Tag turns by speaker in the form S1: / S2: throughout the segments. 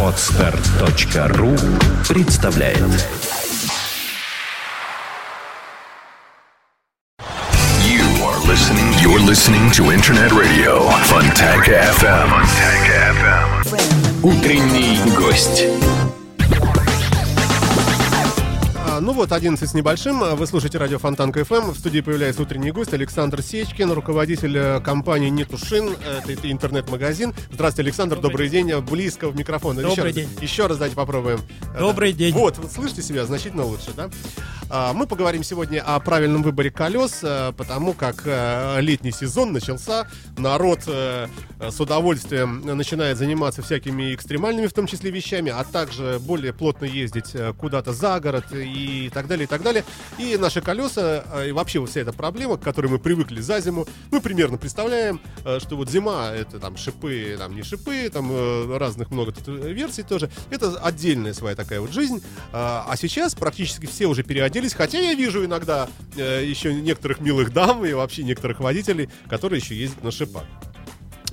S1: Отстар.ру представляет
S2: You are listening. You're listening to Internet Radio Fontanka FM. Утренний гость.
S3: А, Ну вот, 11 с небольшим. Вы слушаете радио Фонтанка ФМ. В студии появляется утренний гость Александр Сечкин, руководитель э, компании Нетушин. Это, интернет-магазин. Здравствуйте, Александр. Добрый, день. Близко в микрофон. еще
S4: Добрый
S3: раз,
S4: день.
S3: Еще раз давайте попробуем.
S4: Добрый
S3: Это-
S4: день.
S3: Вот, слышите себя значительно лучше, да? А, Мы поговорим сегодня о правильном выборе колес, э, потому как э, летний сезон начался. Народ э, с удовольствием начинает заниматься всякими экстремальными, в том числе, вещами, а также более плотно ездить э, куда-то за город и так далее, и так далее. И наши колеса, э, и вообще вся эта проблема, к которой мы привыкли за зиму, мы примерно представляем, э, что вот зима это там шипы, там не шипы, там э, разных много тут э, версий тоже. Это отдельная своя такая вот жизнь. А а сейчас практически все уже переоделись, хотя я вижу иногда э, еще некоторых милых дам и вообще некоторых водителей, которые еще ездят на шипах.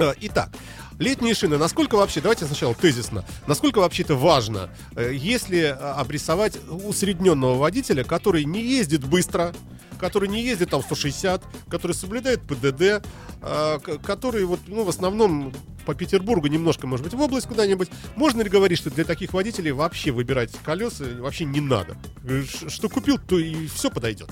S3: Э, Итак, летние шины, насколько вообще, давайте сначала тезисно, насколько вообще это важно, э, если э, обрисовать усредненного водителя, который не ездит быстро, который не ездит там 160, который соблюдает ПДД, который вот, ну, в основном по Петербургу, немножко, может быть, в область куда-нибудь. Можно ли говорить, что для таких водителей вообще выбирать колеса вообще не надо? Что купил, то и все подойдет.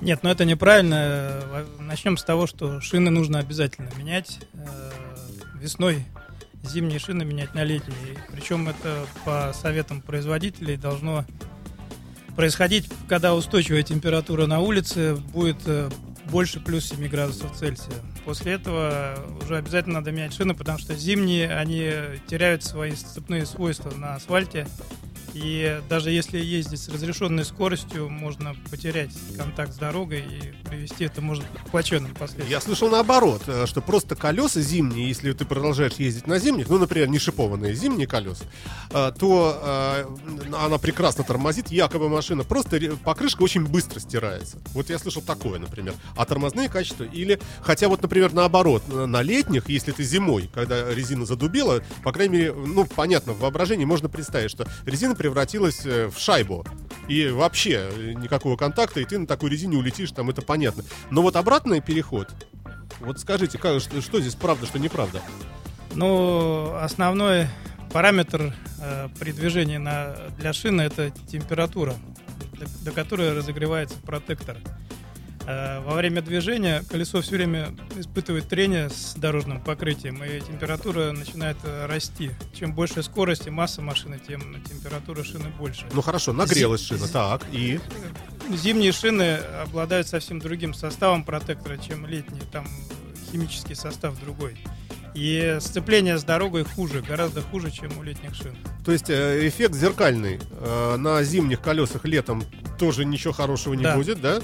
S4: Нет, ну это неправильно. Во- Начнем с того, что шины нужно обязательно менять. Э, Весной зимние шины менять на летние. Причем это по советам производителей должно происходить, когда устойчивая температура на улице будет э, больше плюс 7 градусов Цельсия. После этого уже обязательно надо менять шины, потому что зимние, они теряют свои сцепные свойства на асфальте. И даже если ездить с разрешенной скоростью, можно потерять контакт с дорогой и привести это может к плачевным последствиям.
S3: Я слышал наоборот, э, что просто колеса зимние, если ты продолжаешь ездить на зимних, ну, например, не шипованные зимние колеса, э, то э, она прекрасно тормозит, якобы машина, просто покрышка очень быстро стирается. Вот я слышал такое, например. А тормозные качества или... Хотя вот, например, наоборот, на летних, если ты зимой, когда резина задубела, по крайней мере, ну, понятно, в воображении можно представить, что резина превратилась э, в шайбу. И вообще э, никакого контакта, и ты на такой резине улетишь, там это понятно. Но вот обратный переход, вот скажите, как, что, что здесь правда, что неправда?
S4: Ну, основной параметр э, при движении на, для шины это температура, до, до которой разогревается протектор. Э, во время движения колесо все время испытывает трение с дорожным покрытием, и температура начинает э, расти. Чем больше скорость и масса машины, тем температура шины больше.
S3: Ну хорошо, нагрелась
S4: Зи-
S3: шина, так, и...
S4: Зимние шины обладают совсем другим составом протектора, чем летние. Там химический состав другой. И сцепление с дорогой хуже, гораздо хуже, чем у летних шин.
S3: То есть э, эффект зеркальный. На зимних колесах летом тоже ничего хорошего не
S4: Да.
S3: будет, да?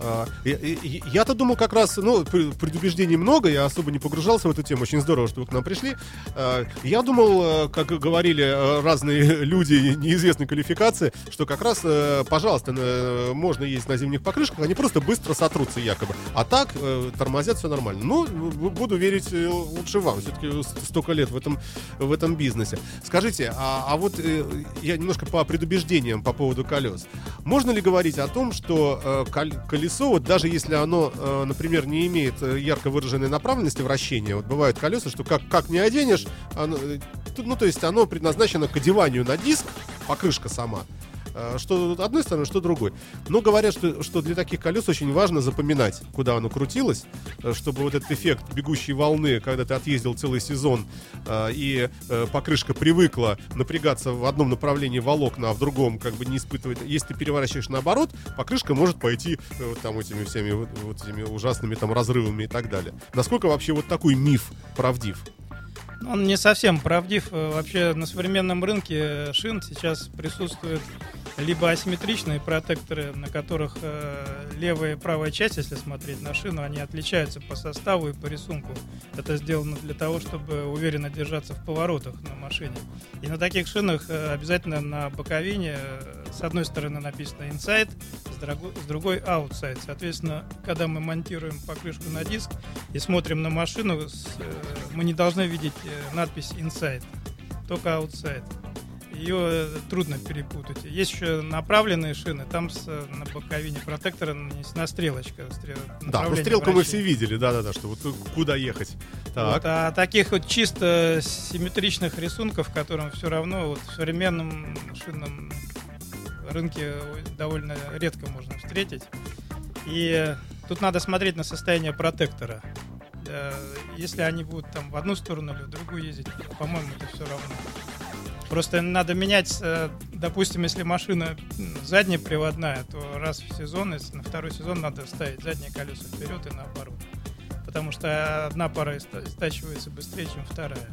S3: А, Я-то думал как раз, ну, пр- предубеждений много, я особо не погружался в эту тему, очень здорово, что вы к нам пришли. А, Я думал, э, как говорили э, разные люди неизвестной квалификации, что как раз, э, пожалуйста, можно ездить на зимних покрышках, они просто быстро сотрутся якобы. А так тормозят все нормально. Ну, буду верить лучше вам, все-таки столько лет в этом, в этом бизнесе. Скажите, а, а вот я немножко по предубеждениям по поводу колес. Можно ли говорить о том, что э, кол- колесо, вот даже если оно, э, например, не имеет э, ярко выраженной направленности вращения, вот бывают колеса, что как, как не оденешь, оно, э, ну, то есть оно предназначено к одеванию на диск, покрышка сама, что одной стороны, что другой. Но говорят, что, что для таких колес очень важно запоминать, куда оно крутилось, э, чтобы вот этот эффект бегущей волны, когда ты отъездил целый сезон, э, и э, покрышка привыкла напрягаться в одном направлении волокна, а в другом как бы не испытывать. Если ты переворачиваешь наоборот, покрышка может пойти э, вот там этими всеми вот, вот этими ужасными там разрывами и так далее. Насколько вообще вот такой миф правдив?
S4: Он не совсем правдив. Вообще на современном рынке шин сейчас присутствуют либо асимметричные протекторы, на которых э, левая и правая часть, если смотреть на шину, они отличаются по составу и по рисунку. Это сделано для того, чтобы уверенно держаться в поворотах на машине. И на таких шинах э, обязательно на боковине э, с одной стороны написано Inside, с с другой outside. Соответственно, когда мы монтируем покрышку на диск и смотрим на машину, э, мы не должны видеть э, надпись inside, только outside. Ее э, трудно перепутать. Есть еще направленные шины, там с, на боковине протектора нанесена стрелочка.
S3: Стрел... Да, ну стрелку мы все видели, да-да-да, что вот куда ехать.
S4: Так. Вот, а таких вот чисто симметричных рисунков, которым все равно вот в современном шинном рынке довольно редко можно встретить. И тут надо смотреть на состояние протектора. Э, если они будут там в одну сторону или в другую ездить, по-моему, это все равно. Просто надо менять, э, допустим, если машина заднеприводная, то раз в сезон, если на второй сезон надо ставить задние колеса вперед и наоборот. Потому что одна пара стачивается быстрее, чем вторая.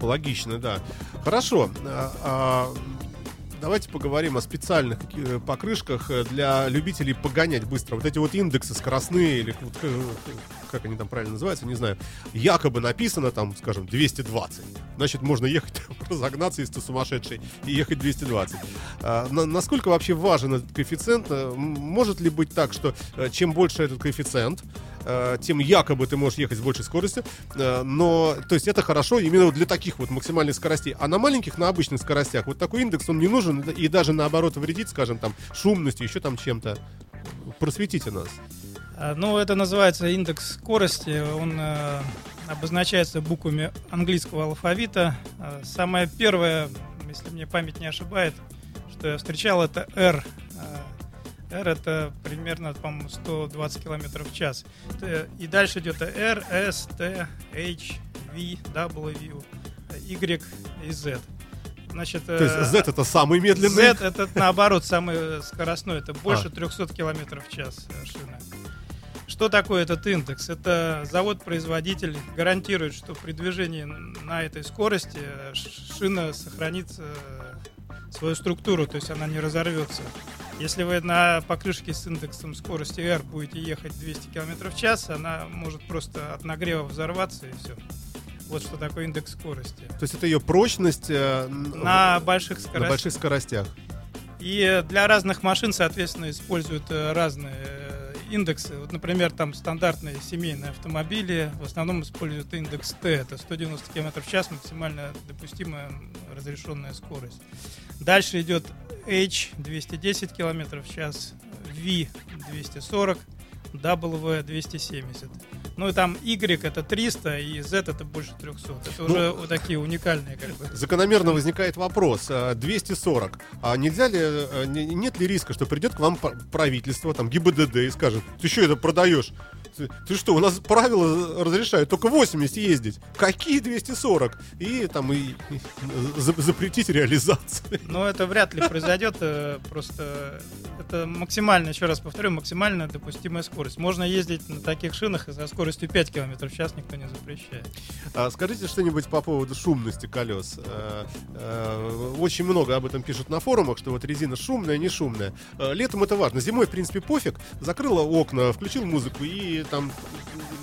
S3: Логично, да. Хорошо. А, а давайте поговорим о специальных э, покрышках э, для любителей погонять быстро. Вот эти вот индексы скоростные, или э, как они там правильно называются, не знаю. Якобы написано там, скажем, 220. Значит, можно ехать, разогнаться, если ты сумасшедший, и ехать 220. А, на, насколько вообще важен этот коэффициент? Может ли быть так, что чем больше этот коэффициент, тем якобы ты можешь ехать с большей скоростью. Э, но, то есть это хорошо именно для таких вот максимальных скоростей. А на маленьких, на обычных скоростях вот такой индекс, он не нужен и даже наоборот вредит, скажем, там, шумностью, еще там чем-то. Просветите нас.
S4: А, ну, это называется индекс скорости. Он э, обозначается буквами английского алфавита. Самое первое, если мне память не ошибает, что я встречал, это R. R это примерно, по-моему, 120 км в час. И дальше идет R, S, T, H, V, W, Y и Z.
S3: Значит, То есть Z это самый медленный?
S4: Z это наоборот самый скоростной, это больше а. 300 км в час э, шина. Что такое этот индекс? Это завод-производитель гарантирует, что при движении на этой скорости э, шина сохранит э, свою структуру, то есть она не разорвется. Если вы на покрышке с индексом скорости R будете ехать 200 км в час, она может просто от нагрева взорваться и все. Вот что такое индекс скорости.
S3: То есть это ее прочность э,
S4: на больших скоростях.
S3: На больших скоростях.
S4: И для разных машин, соответственно, используют э, разные э, индексы. Вот, например, там стандартные семейные автомобили в основном используют индекс Т. Это 190 км в час, максимально допустимая разрешенная скорость. Дальше идет H 210 км в час, V 240, W 270. Ну и там Y это 300 и Z это больше 300. Это ну, уже вот такие уникальные как бы.
S3: Закономерно возникает вопрос. 240. А, а нельзя ли, э, нет ли риска, что придет к вам правительство, там ГИБДД и скажет, ты что это продаешь? Ты, ты что, у нас правила разрешают только 80 ездить. Какие 240? И там и, и запретить реализацию.
S4: Ну, это вряд ли произойдет. Э, просто это максимально, еще раз повторю, максимально допустимая скорость. Можно ездить на таких шинах и со скоростью 5 км в час никто не запрещает.
S3: А, скажите что-нибудь по поводу шумности колес. А, а, очень много об этом пишут на форумах, что вот резина шумная, не шумная. А, летом это важно. Зимой, в принципе, пофиг. Закрыла окна, включил музыку и там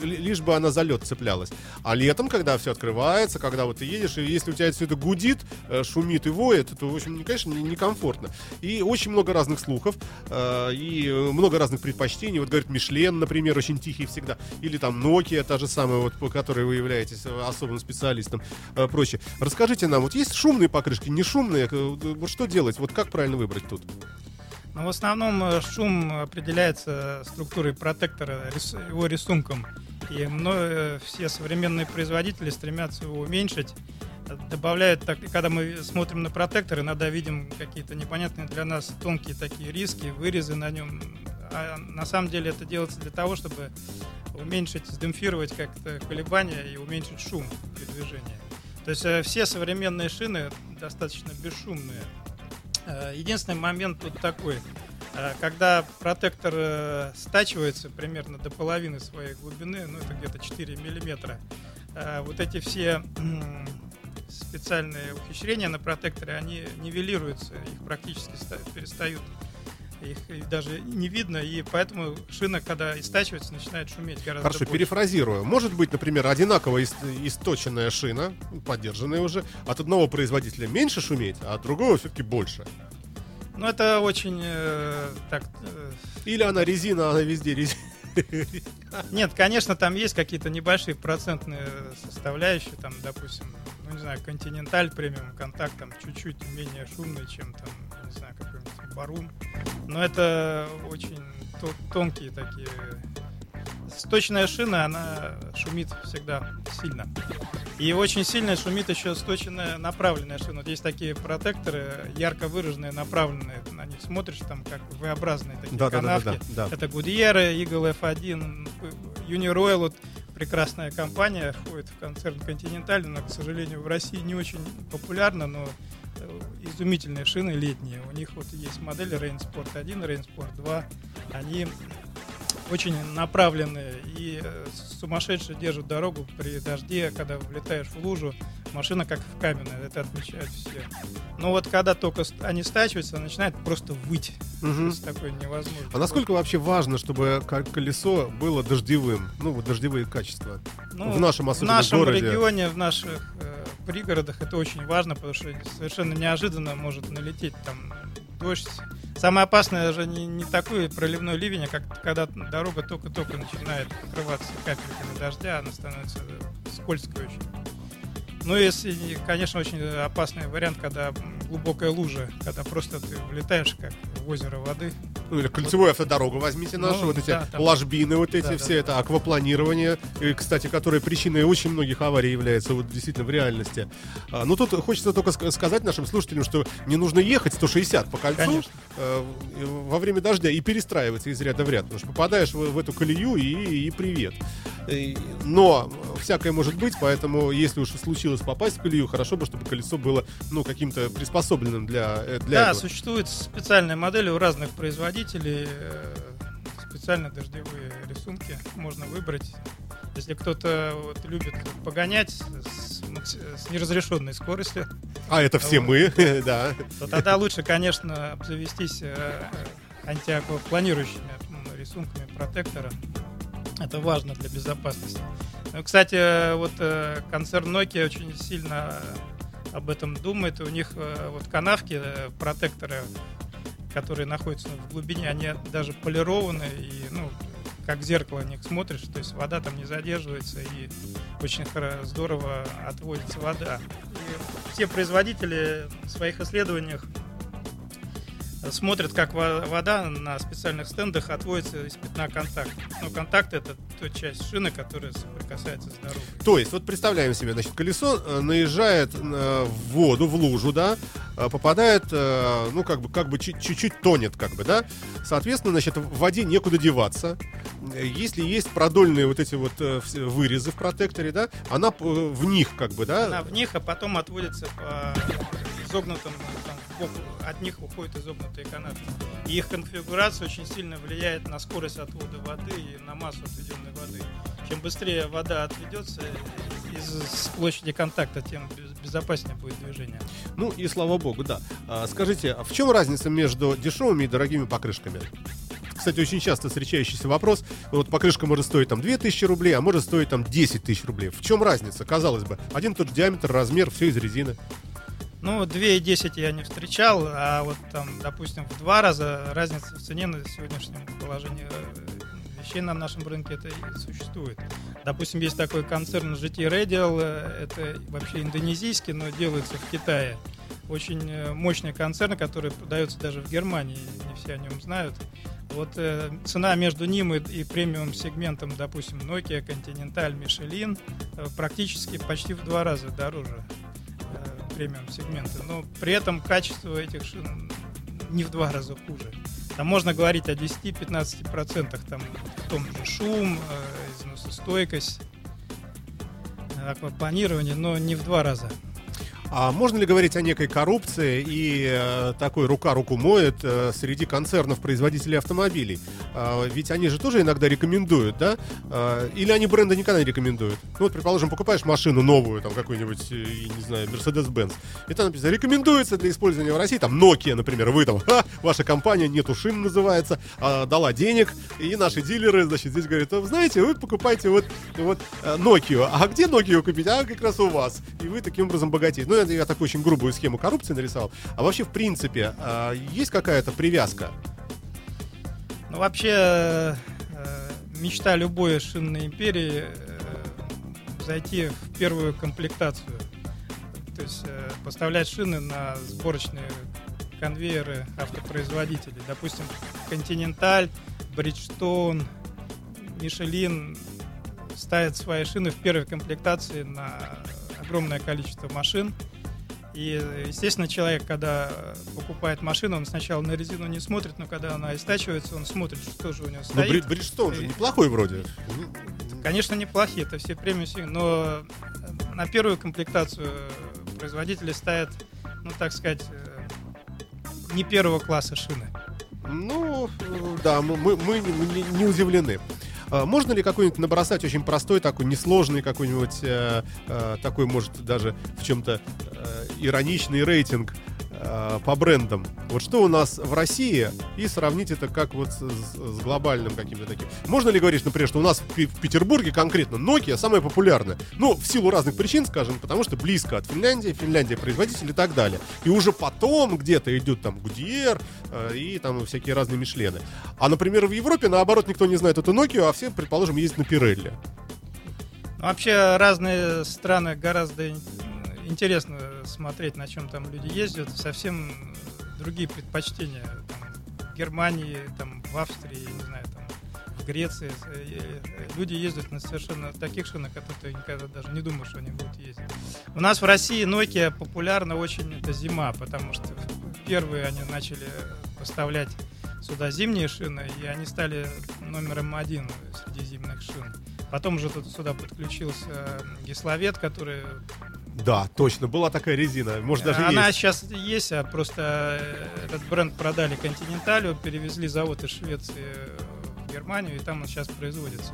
S3: лишь бы она за лед цеплялась. А летом, когда все открывается, когда вот ты едешь, и если у тебя все это гудит, шумит и воет, то, в общем, конечно, некомфортно. И очень много разных слухов, и много разных предпочтений. Вот говорит Мишлен, например, очень тихий всегда. Или там Nokia, та же самая, вот, по которой вы являетесь особым специалистом, э, прочее. Расскажите нам, вот есть шумные покрышки, не шумные? Вот что делать? Вот как правильно выбрать тут?
S4: Но в основном э, шум определяется структурой протектора, его рисунком. И многие, все современные производители стремятся его уменьшить. Добавляют, так, когда мы смотрим на протектор, иногда видим какие-то непонятные для нас тонкие такие риски, вырезы на нем. А на самом деле это делается для того, чтобы уменьшить, сдемпфировать как-то колебания и уменьшить шум при движении. То есть э, все современные шины достаточно бесшумные. Э, единственный момент тут такой. Э, когда протектор стачивается примерно до половины своей глубины, ну это где-то 4 миллиметра, вот эти все специальные ухищрения на протекторе, они нивелируются, их практически перестают их даже не видно, и поэтому шина, когда истачивается, начинает шуметь гораздо
S3: Хорошо,
S4: больше.
S3: перефразирую. Может быть, например, одинаково источенная шина, поддержанная уже, от одного производителя меньше шуметь, а от другого все-таки больше.
S4: Ну, это очень э, так... э,
S3: Или она резина, она везде резина.
S4: Нет, конечно, там есть какие-то небольшие процентные составляющие, там, допустим, ну, не знаю, Continental премиум контакт, там, чуть-чуть менее шумный, чем, там, не знаю, какой-нибудь Барум. Но это очень то- тонкие такие... Сточная шина, она шумит всегда сильно. И очень сильно шумит еще сточенная направленная шина. Вот есть такие протекторы, ярко выраженные, направленные. На них смотришь, там как V-образные такие канавки.
S3: да.
S4: Это Goodyear, Eagle F1, Uniroyal, вот прекрасная компания, входит в концерн Continental, но, к сожалению, в России не очень популярна, но э, изумительные шины летние. У них вот есть модели Rain Sport 1, Rain Sport 2. Они очень направленные и э, сумасшедше держат дорогу при дожде, когда влетаешь в лужу, машина как в каменная, это отмечают все. Но вот когда только они стачиваются, начинает просто выть.
S3: Мгм.
S4: То есть такое невозможно.
S3: А насколько вообще важно, чтобы ко- колесо было дождевым? Ну, вот дождевые качества.
S4: Ну,
S3: в нашем
S4: в
S3: особенно
S4: нашем
S3: городе.
S4: регионе, в наших э, пригородах это очень важно, потому что совершенно неожиданно может налететь там дождь. Самое опасное же не, не такой проливной ливень, а как когда дорога только-только начинает покрываться капельками дождя, она становится скользкой очень. Ну, не- конечно, очень опасный вариант, когда глубокая лужа, когда просто ты влетаешь как в озеро воды.
S3: Ну, или кольцевую автодорогу возьмите нашу,
S4: Ну,
S3: вот эти
S4: да, там-
S3: ложбины, вот эти
S4: Да, да,
S3: все,
S4: да.
S3: это аквапланирование, и, кстати, которое причиной очень многих аварий является вот действительно в реальности. А, ну, тут хочется только ск- сказать нашим слушателям, что не нужно ехать 160 по кольцу
S4: Конечно.
S3: э, во время дождя и перестраиваться из ряда в ряд, потому что попадаешь в, в эту колею и, и привет. И- Но всякое может быть, поэтому если уж случилось попасть в колею, хорошо бы, чтобы колесо было, ну, каким-то приспособленным для, э, для
S4: да,
S3: этого.
S4: существуют специальные модели у разных производителей, э, специально дождевые рисунки можно выбрать. Если кто-то вот любит погонять с, с неразрешенной скоростью,
S3: А это все
S4: Вот.
S3: мы, да.
S4: то тогда лучше, конечно, обзавестись э, антиаквапланирующими м, рисунками протектора. Это важно для безопасности. Ну, Кстати, э, вот э, концерн Nokia очень сильно э, об этом думает. У них э, вот канавки, э, протекторы, которые находятся в глубине, они даже полированы и, ну, как в зеркало на них смотришь, то есть вода там не задерживается и очень здорово отводится вода. И все производители в своих исследованиях смотрят, как во- вода на специальных стендах отводится из пятна контакта. Ну, контакт это та часть шины, которая соприкасается с дорогой.
S3: То есть, вот представляем себе, значит, колесо э, наезжает э, в воду, в лужу, да, э, попадает, ну, как бы, как бы чуть- чуть-чуть тонет, как бы, да. Соответственно, значит, в воде некуда деваться. Если есть продольные вот эти вот вырезы в протекторе, да, она в них, как бы, да.
S4: Она в них, а потом отводится по изогнутым, там, бок, от них уходят изогнутые канавки. И их конфигурация очень сильно влияет на скорость отвода воды и на массу отведенной воды. Чем быстрее вода отведется из площади контакта, тем без- безопаснее будет движение.
S3: Ну, и слава богу, да. А, скажите, а в чем разница между дешевыми и дорогими покрышками? Кстати, очень часто встречающийся вопрос. Вот покрышка может стоить там 2000 рублей, а может стоить там 10 тысяч рублей. В чем разница? Казалось бы, один тот же диаметр, размер, все из резины.
S4: Ну, 2,10 я не встречал, а вот там, допустим, в два раза разница в цене на сегодняшнем положении э, вещей на нашем рынке это и существует. Допустим, есть такой концерн GT Radial, э, это вообще индонезийский, но делается в Китае. Очень э, мощный концерн, который продается даже в Германии, не все о нем знают. Вот э, цена между ним и, и премиум сегментом, допустим, Nokia, Continental, Michelin, практически почти в два раза дороже премиум сегмента. Но при этом качество этих шин не в два раза хуже. Там можно говорить о 10-15%, там в том же шум, э, износостойкость, э, аквапланирование, но не в два раза.
S3: А можно ли говорить о некой коррупции и э, такой рука руку моет э, среди концернов производителей автомобилей? А, ведь они же тоже иногда рекомендуют, да? А, или они бренды никогда не рекомендуют? Ну вот, предположим, покупаешь машину новую, там какую-нибудь, э, не знаю, Mercedes-Benz, и там написано, рекомендуется для использования в России, там Nokia, например, вы там, «Ха, ваша компания нету шин называется, а, дала денег, и наши дилеры, значит, здесь говорят, «А, знаете, вы покупаете вот, вот э, Nokia, а где Nokia купить? А как раз у вас. И вы таким образом богатеете. Ну, это я такую очень грубую схему коррупции нарисовал. А вообще, в принципе, а, есть какая-то привязка?
S4: Ну, вообще, мечта любой шинной империи зайти в первую комплектацию. То есть поставлять шины на сборочные конвейеры автопроизводителей. Допустим, Continental, Bridgestone, Michelin ставят свои шины в первой комплектации на огромное количество машин. И, естественно, человек, когда покупает машину, он сначала на резину не смотрит, но когда она истачивается, он смотрит, что же у него стоит.
S3: Но Бриджстон же неплохой вроде.
S4: Конечно, неплохие, это все премиум, но на первую комплектацию производители ставят, ну, так сказать, не первого класса шины.
S3: Ну, да, мы, мы не, не удивлены. А можно ли какой-нибудь набросать очень простой, такой несложный какой-нибудь, э, э, такой, может, даже в чем-то э, ироничный рейтинг Э, по брендам. Вот что у нас в России и сравнить это как вот с, с глобальным каким-то таким. Можно ли говорить, например, что у нас в, Петербурге конкретно Nokia самая популярная? Ну, в силу разных причин, скажем, потому что близко от Финляндии, Финляндия производитель и так далее. И уже потом где-то идет там Гудьер э, и там всякие разные Мишлены. А, например, в Европе, наоборот, никто не знает эту Nokia, а все, предположим, ездят на Пирелли.
S4: Вообще разные страны гораздо интересно смотреть, на чем там люди ездят. Совсем другие предпочтения. Там, в Германии, там, в Австрии, не знаю, там, в Греции. Люди ездят на совершенно таких шинах, которые ты никогда даже не думаешь, что они будут ездить. У нас в России Nokia популярна очень, это зима, потому что первые они начали поставлять сюда зимние шины, и они стали номером один среди зимних шин. Потом уже тут сюда подключился Гисловет, который
S3: да, точно, была такая резина. Может, даже
S4: Она
S3: есть.
S4: сейчас есть, а просто э, этот бренд продали Континенталю, перевезли завод из Швеции в Германию, и там он сейчас производится.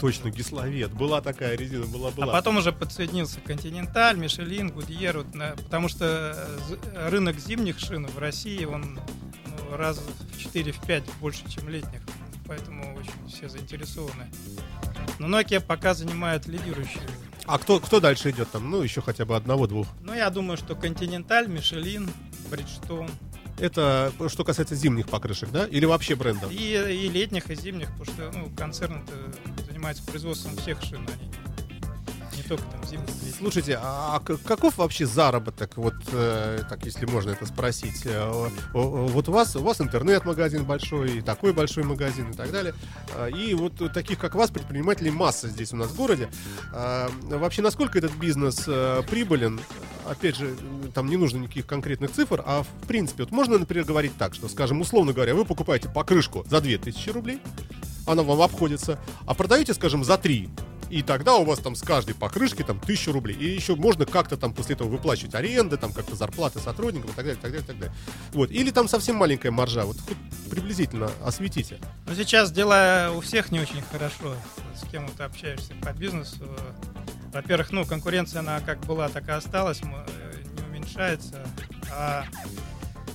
S3: Точно, Гисловет. Была такая резина, была, была.
S4: А потом уже подсоединился Континенталь, Мишелин, Гудьер, вот, на, потому что э, рынок зимних шин в России, он ну, раз в 4-5 больше, чем летних. Поэтому очень все заинтересованы. Но Nokia пока занимает лидирующую
S3: а кто, кто дальше идет там? Ну, еще хотя бы одного-двух.
S4: Ну, я думаю, что Континенталь, Мишелин, Бриджстон.
S3: Это что касается зимних покрышек, да? Или вообще брендов?
S4: И, и летних, и зимних, потому что ну, концерн занимается производством всех шин. Они не только там зимних.
S3: Слушайте, а каков вообще заработок, вот э, так, если можно это спросить? Э, вот у вас, у вас интернет-магазин большой, и такой большой магазин и так далее. А, и вот таких, как вас, предпринимателей масса здесь у нас в городе. А, вообще, насколько этот бизнес э, прибылен? Опять же, там не нужно никаких конкретных цифр, а в принципе, вот можно, например, говорить так, что, скажем, условно говоря, вы покупаете покрышку за 2000 рублей, она вам обходится, а продаете, скажем, за 3 и тогда у вас там с каждой покрышки там тысячу рублей. И еще можно как-то там после этого выплачивать аренды, там как-то зарплаты сотрудникам и так далее, так далее, так далее. Вот. Или там совсем маленькая маржа. Вот приблизительно осветите.
S4: Ну, сейчас дела у всех не очень хорошо. С кем ты общаешься по бизнесу. Во-первых, ну, конкуренция, она как была, так и осталась, не уменьшается. А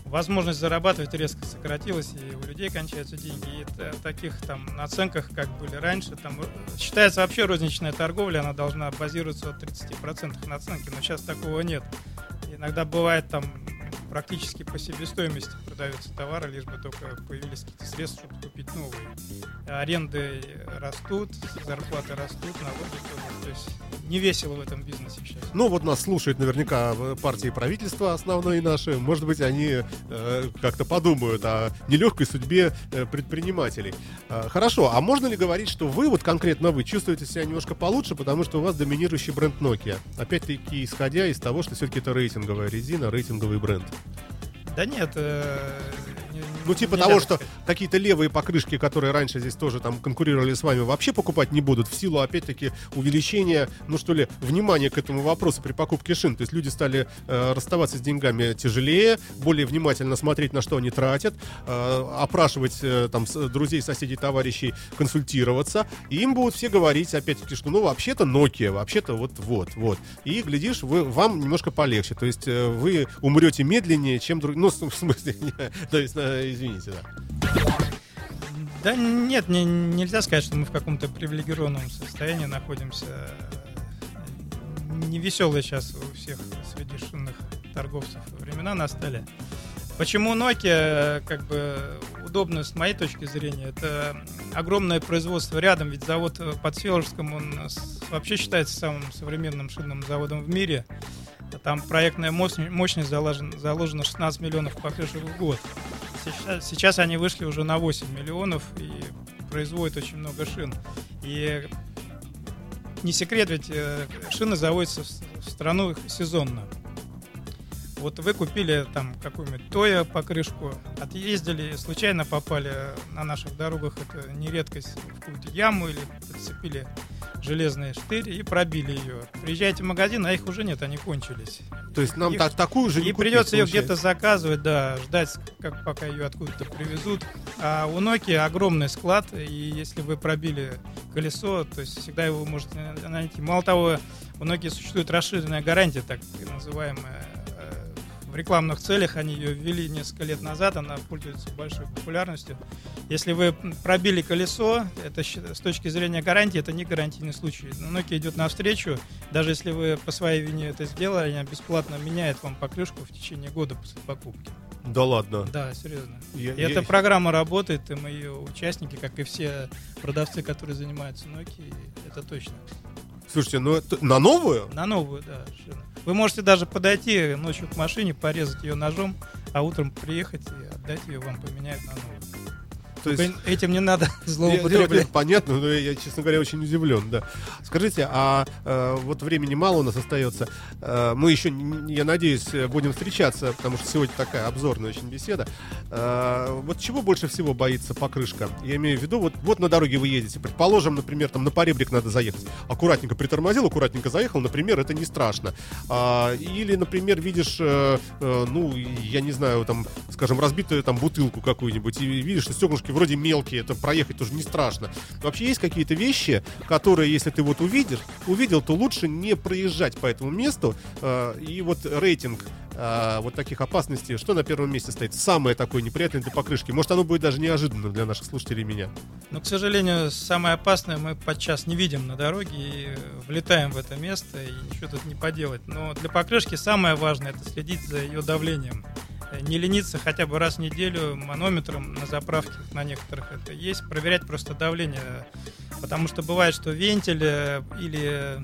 S4: возможность зарабатывать резко сократилась, и у людей кончаются деньги. И в таких там наценках, как были раньше, там считается вообще розничная торговля, она должна базироваться от 30% наценки, но сейчас такого нет. Иногда бывает там практически по себестоимости продаются товары, лишь бы только появились какие-то средства, чтобы купить новые. Аренды растут, зарплаты растут, налоги тоже. То есть не весело в этом бизнесе сейчас.
S3: Ну, вот нас слушают наверняка партии правительства основные наши. Может быть, они э, как-то подумают о нелегкой судьбе э, предпринимателей. Э, хорошо, а можно ли говорить, что вы, вот конкретно вы, чувствуете себя немножко получше, потому что у вас доминирующий бренд Nokia? Опять-таки, исходя из того, что все-таки это рейтинговая резина, рейтинговый бренд.
S4: Да нет, э,
S3: ну, типа того, что какие-то левые покрышки, которые раньше здесь тоже там конкурировали с вами, вообще покупать не будут в силу, опять-таки, увеличения, ну что ли, внимания к этому вопросу при покупке шин. То есть люди стали э, расставаться с деньгами тяжелее, более внимательно смотреть, на что они тратят, э, опрашивать э, там друзей, соседей, товарищей, консультироваться. И им будут все говорить, опять-таки, что ну вообще-то Nokia, вообще-то вот, вот, вот. И, глядишь, вы, вам немножко полегче. То есть э, вы умрете медленнее, чем другие. Ну, в смысле, то есть, э, извините, да.
S4: Да нет, не, нельзя сказать, что мы в каком-то привилегированном состоянии находимся. не веселые сейчас у всех среди шинных торговцев времена настали. Почему Nokia, как бы, удобно с моей точки зрения, это огромное производство рядом, ведь завод под Всеволожском, он вообще считается самым современным шинным заводом в мире. Там проектная мощность заложена, заложена 16 миллионов покрышек в год. Сейчас, сейчас они вышли уже на 8 миллионов и производят очень много шин. И не секрет, ведь э, шины заводятся в страну сезонно. Вот вы купили там какую-нибудь Тоя покрышку, отъездили, случайно попали на наших дорогах, это не редкость, в какую-то яму или подцепили железные штырь и пробили ее. Приезжаете в магазин, а их уже нет, они кончились.
S3: То есть нам их, так, такую же
S4: не И купить, придется ее где-то заказывать, да, ждать, как, пока ее откуда-то привезут. А у Nokia огромный склад, и если вы пробили колесо, то есть всегда его можете найти. Мало того, у Nokia существует расширенная гарантия, так называемая в рекламных целях они ее ввели несколько лет назад, она пользуется большой популярностью. Если вы пробили колесо, это с точки зрения гарантии, это не гарантийный случай. Но Nokia идет навстречу, даже если вы по своей вине это сделали, она бесплатно меняет вам поклюшку в течение года после покупки.
S3: Да ладно?
S4: Да, серьезно. Я, и я... эта программа работает, и мы ее участники, как и все продавцы, которые занимаются Nokia, это точно.
S3: Слушайте, ну на новую?
S4: На новую, да. Вы можете даже подойти ночью к машине, порезать ее ножом, а утром приехать и отдать ее, вам поменяют на новую. То есть... Этим не надо злоупотреблять.
S3: Понятно, но я, честно говоря, очень удивлен, да. Скажите, а э, вот времени мало у нас остается. Э, мы еще, я надеюсь, будем встречаться, потому что сегодня такая обзорная очень беседа. Э, вот чего больше всего боится покрышка? Я имею в виду, вот, вот на дороге вы едете, предположим, например, там на поребрик надо заехать. Аккуратненько притормозил, аккуратненько заехал, например, это не страшно. А, или, например, видишь, э, э, ну, я не знаю, там, скажем, разбитую там бутылку какую-нибудь, и видишь, что стеклышки вроде мелкие, это проехать тоже не страшно. Вообще есть какие-то вещи, которые, если ты вот увидишь, увидел, то лучше не проезжать по этому месту. Э, и вот рейтинг э, вот таких опасностей, что на первом месте стоит? Самое такое неприятное для покрышки. Может, оно будет даже неожиданно для наших слушателей меня.
S4: Но, к сожалению, самое опасное мы подчас не видим на дороге и влетаем в это место, и ничего тут не поделать. Но для покрышки самое важное — это следить за ее давлением не лениться хотя бы раз в неделю манометром на заправке на некоторых это есть, проверять просто давление, потому что бывает, что вентиль э, или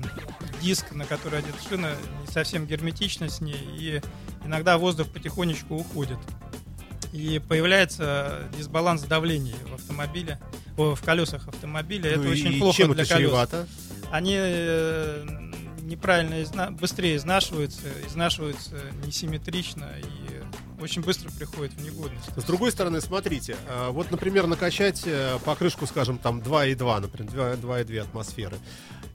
S4: диск, на который одет шина, не совсем герметично с ней, и иногда воздух потихонечку уходит. И появляется дисбаланс давления в автомобиле, в колесах автомобиля.
S3: Ну
S4: это очень плохо для колес. Чревато? Они э, неправильно изна... быстрее изнашиваются, изнашиваются несимметрично и очень быстро приходит в негодность.
S3: С другой стороны, смотрите, а, вот, например, накачать э, покрышку, скажем, там 2,2, например, 2,2 атмосферы.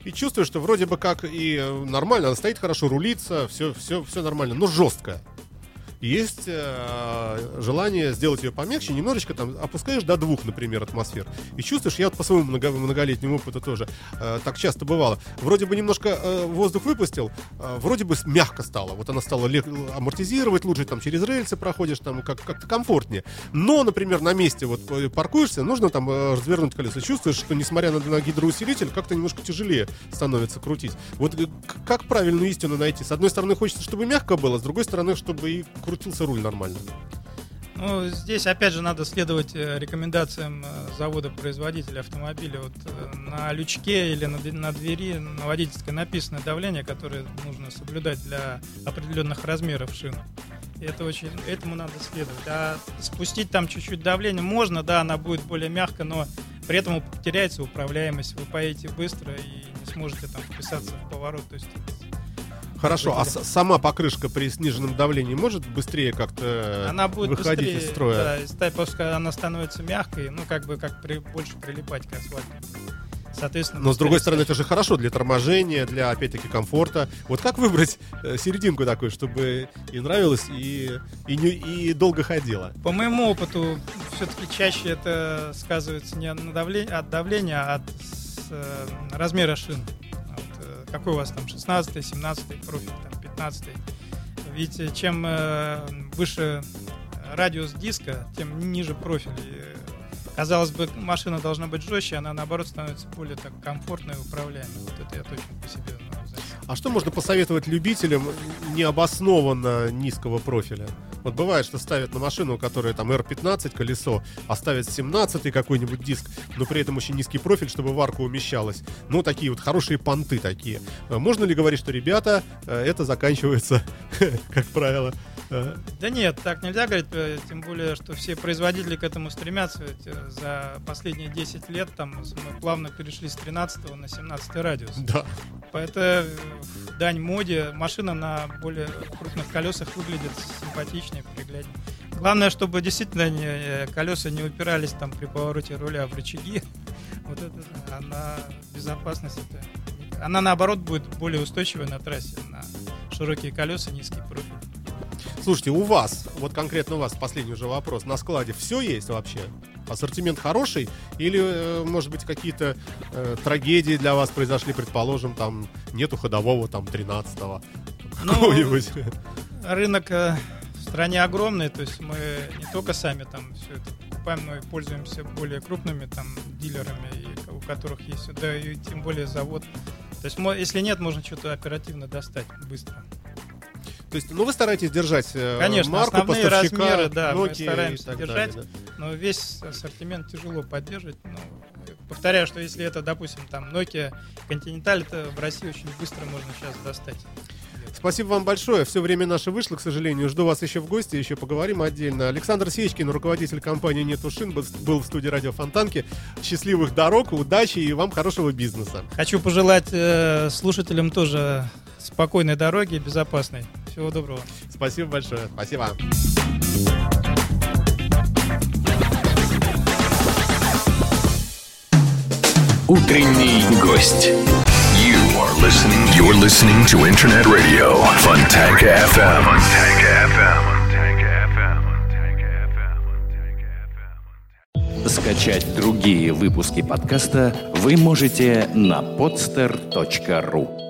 S3: И чувствую, что вроде бы как и э, нормально, она стоит хорошо, рулится, все, все, все нормально, но жесткая есть э, желание сделать ее помягче, немножечко там опускаешь до двух, например, атмосфер. И чувствуешь, я вот по своему много, многолетнему опыту тоже э, так часто бывало. Вроде бы немножко э, воздух выпустил, э, вроде бы мягко стало. Вот она стала лег- амортизировать лучше, там через рельсы проходишь, там как- как-то комфортнее. Но, например, на месте вот э, паркуешься, нужно там э, развернуть колесо. Чувствуешь, что несмотря на, на гидроусилитель, как-то немножко тяжелее становится крутить. Вот э, как правильную истину найти? С одной стороны, хочется, чтобы мягко было, с другой стороны, чтобы и крутился руль нормально.
S4: Ну, здесь опять же надо следовать э, рекомендациям э, завода-производителя автомобиля. Вот э, на лючке или на, двери на водительской написано давление, которое нужно соблюдать для определенных размеров шин. И это очень, этому надо следовать. А спустить там чуть-чуть давление можно, да, она будет более мягко, но при этом потеряется управляемость, вы поедете быстро и не сможете там вписаться в поворот. То есть
S3: Хорошо, а сама покрышка при сниженном давлении может быстрее как-то
S4: она будет
S3: выходить
S4: быстрее,
S3: из строя?
S4: Да, после она становится мягкой, ну как бы как при, больше прилипать к асфальту.
S3: Соответственно, Но с другой стороны, это же хорошо для торможения, для опять-таки комфорта. Вот как выбрать э, серединку такую, чтобы и нравилось, и, и, не, и долго ходила?
S4: По моему опыту, все-таки чаще это сказывается не на давление, от давления, а от с, э, размера шин какой у вас там 16 17 профиль, там 15 Ведь чем э, выше радиус диска, тем ниже профиль. И, казалось бы, машина должна быть жестче, она наоборот становится более так комфортной и управляемой. Вот это я точно по себе знаю.
S3: А что можно посоветовать любителям необоснованно низкого профиля? Вот бывает, что ставят на машину, которая там R15 колесо, а ставят 17 какой-нибудь диск, но при этом очень низкий профиль, чтобы варка умещалась. Ну, такие вот хорошие понты такие. Э, можно ли говорить, что, ребята, э, это заканчивается, как правило,
S4: да нет, так нельзя говорить, тем более, что все производители к этому стремятся. Ведь за последние 10 лет там мы плавно перешли с 13 на 17 радиус.
S3: Да.
S4: Поэтому дань моде. Машина на более крупных колесах выглядит симпатичнее, пригляднее. Главное, чтобы действительно не, э, колеса не упирались там при повороте руля в рычаги. Вот это, она безопасность это. Она наоборот будет более устойчивой на трассе, на широкие колеса, низкий профиль.
S3: Слушайте, у вас, вот конкретно у вас, последний уже вопрос, на складе все есть вообще? Ассортимент хороший? Или, э, может быть, какие-то э, трагедии для вас произошли, предположим, там нету ходового там 13-го?
S4: Ну, рынок э, в стране огромный, то есть мы не только сами там все это покупаем, но и пользуемся более крупными там дилерами, и, у которых есть, да и тем более завод. То есть если нет, можно что-то оперативно достать быстро.
S3: То есть, ну вы стараетесь держать э,
S4: Конечно,
S3: марку
S4: основные
S3: поставщика,
S4: размеры, да,
S3: Nokia
S4: мы стараемся держать,
S3: далее, да.
S4: но весь ассортимент тяжело поддерживать. Ну, повторяю, что если это, допустим, там Nokia Continental, это в России очень быстро можно сейчас достать.
S3: Спасибо вам большое. Все время наше вышло, к сожалению. Жду вас еще в гости, еще поговорим отдельно. Александр Сечкин, руководитель компании «Нетушин», был в студии радио Фонтанки. Счастливых дорог, удачи и вам хорошего бизнеса.
S4: Хочу пожелать э, слушателям тоже спокойной дороги, безопасной. Всего доброго.
S3: Спасибо большое. Спасибо.
S2: Утренний гость. You are listening. You're listening to Internet Radio Fontanka FM. Fontanka FM.
S1: Скачать другие выпуски подкаста вы можете на podster.ru.